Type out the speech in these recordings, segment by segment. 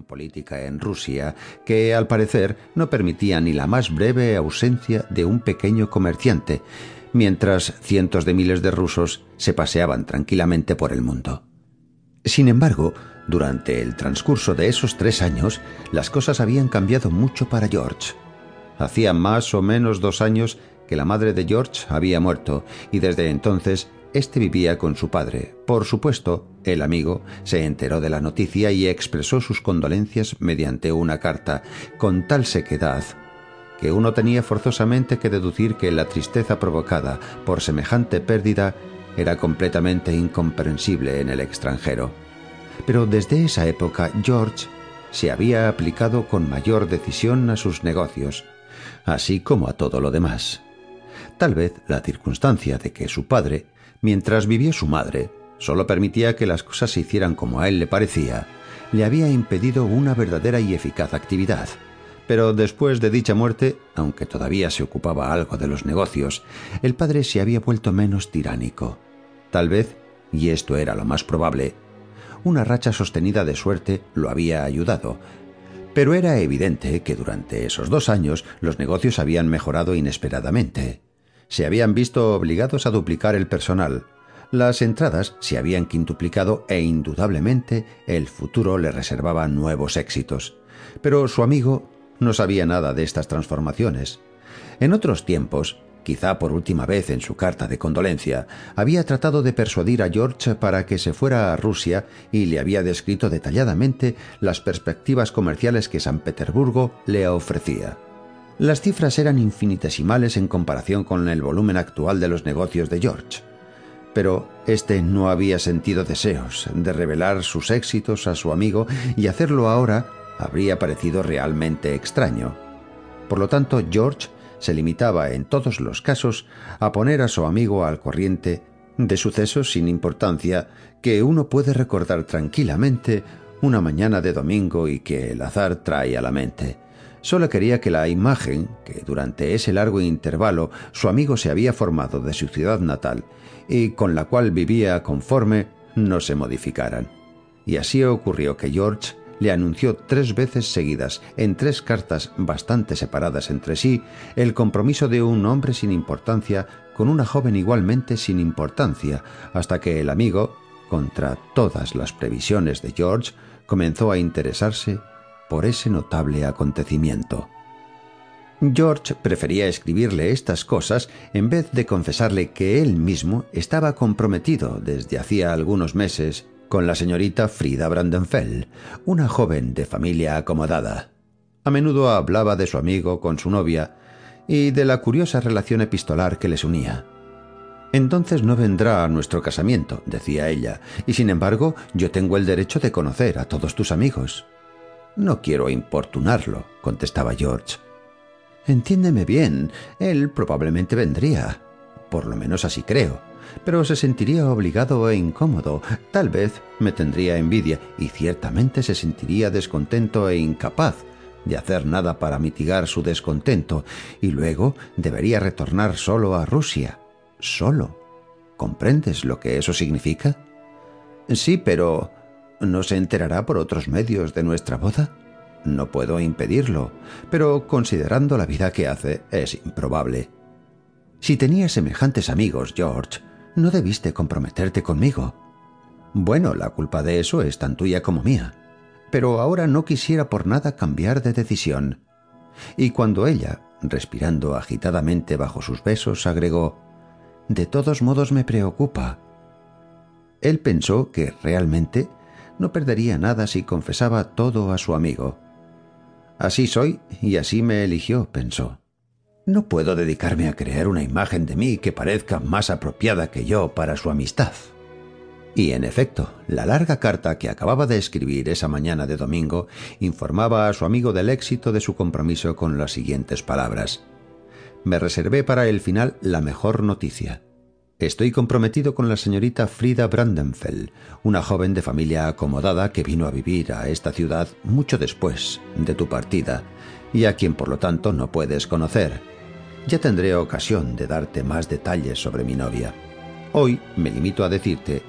política en Rusia que, al parecer, no permitía ni la más breve ausencia de un pequeño comerciante, mientras cientos de miles de rusos se paseaban tranquilamente por el mundo. Sin embargo, durante el transcurso de esos tres años, las cosas habían cambiado mucho para George. Hacía más o menos dos años que la madre de George había muerto y desde entonces éste vivía con su padre. Por supuesto, el amigo se enteró de la noticia y expresó sus condolencias mediante una carta, con tal sequedad que uno tenía forzosamente que deducir que la tristeza provocada por semejante pérdida era completamente incomprensible en el extranjero. Pero desde esa época George se había aplicado con mayor decisión a sus negocios, así como a todo lo demás. Tal vez la circunstancia de que su padre, mientras vivía su madre, solo permitía que las cosas se hicieran como a él le parecía, le había impedido una verdadera y eficaz actividad. Pero después de dicha muerte, aunque todavía se ocupaba algo de los negocios, el padre se había vuelto menos tiránico. Tal vez, y esto era lo más probable, una racha sostenida de suerte lo había ayudado, pero era evidente que durante esos dos años los negocios habían mejorado inesperadamente. Se habían visto obligados a duplicar el personal, las entradas se habían quintuplicado e indudablemente el futuro le reservaba nuevos éxitos. Pero su amigo no sabía nada de estas transformaciones. En otros tiempos, quizá por última vez en su carta de condolencia, había tratado de persuadir a George para que se fuera a Rusia y le había descrito detalladamente las perspectivas comerciales que San Petersburgo le ofrecía. Las cifras eran infinitesimales en comparación con el volumen actual de los negocios de George. Pero éste no había sentido deseos de revelar sus éxitos a su amigo y hacerlo ahora habría parecido realmente extraño. Por lo tanto, George se limitaba en todos los casos a poner a su amigo al corriente de sucesos sin importancia que uno puede recordar tranquilamente una mañana de domingo y que el azar trae a la mente. Solo quería que la imagen que durante ese largo intervalo su amigo se había formado de su ciudad natal y con la cual vivía conforme no se modificaran. Y así ocurrió que George le anunció tres veces seguidas, en tres cartas bastante separadas entre sí, el compromiso de un hombre sin importancia con una joven igualmente sin importancia, hasta que el amigo, contra todas las previsiones de George, comenzó a interesarse por ese notable acontecimiento. George prefería escribirle estas cosas en vez de confesarle que él mismo estaba comprometido desde hacía algunos meses con la señorita Frida Brandenfeld, una joven de familia acomodada. A menudo hablaba de su amigo con su novia y de la curiosa relación epistolar que les unía. Entonces no vendrá a nuestro casamiento, decía ella, y sin embargo yo tengo el derecho de conocer a todos tus amigos. No quiero importunarlo, contestaba George. Entiéndeme bien, él probablemente vendría. Por lo menos así creo pero se sentiría obligado e incómodo, tal vez me tendría envidia y ciertamente se sentiría descontento e incapaz de hacer nada para mitigar su descontento, y luego debería retornar solo a Rusia. Solo. ¿Comprendes lo que eso significa? Sí, pero ¿no se enterará por otros medios de nuestra boda? No puedo impedirlo, pero considerando la vida que hace, es improbable. Si tenía semejantes amigos, George, no debiste comprometerte conmigo. Bueno, la culpa de eso es tan tuya como mía. Pero ahora no quisiera por nada cambiar de decisión. Y cuando ella, respirando agitadamente bajo sus besos, agregó, De todos modos me preocupa. Él pensó que realmente no perdería nada si confesaba todo a su amigo. Así soy y así me eligió, pensó. No puedo dedicarme a crear una imagen de mí que parezca más apropiada que yo para su amistad. Y en efecto, la larga carta que acababa de escribir esa mañana de domingo informaba a su amigo del éxito de su compromiso con las siguientes palabras. Me reservé para el final la mejor noticia. Estoy comprometido con la señorita Frida Brandenfeld, una joven de familia acomodada que vino a vivir a esta ciudad mucho después de tu partida, y a quien por lo tanto no puedes conocer ya tendré ocasión de darte más detalles sobre mi novia. Hoy me limito a decirte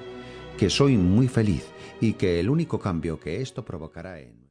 que soy muy feliz y que el único cambio que esto provocará en...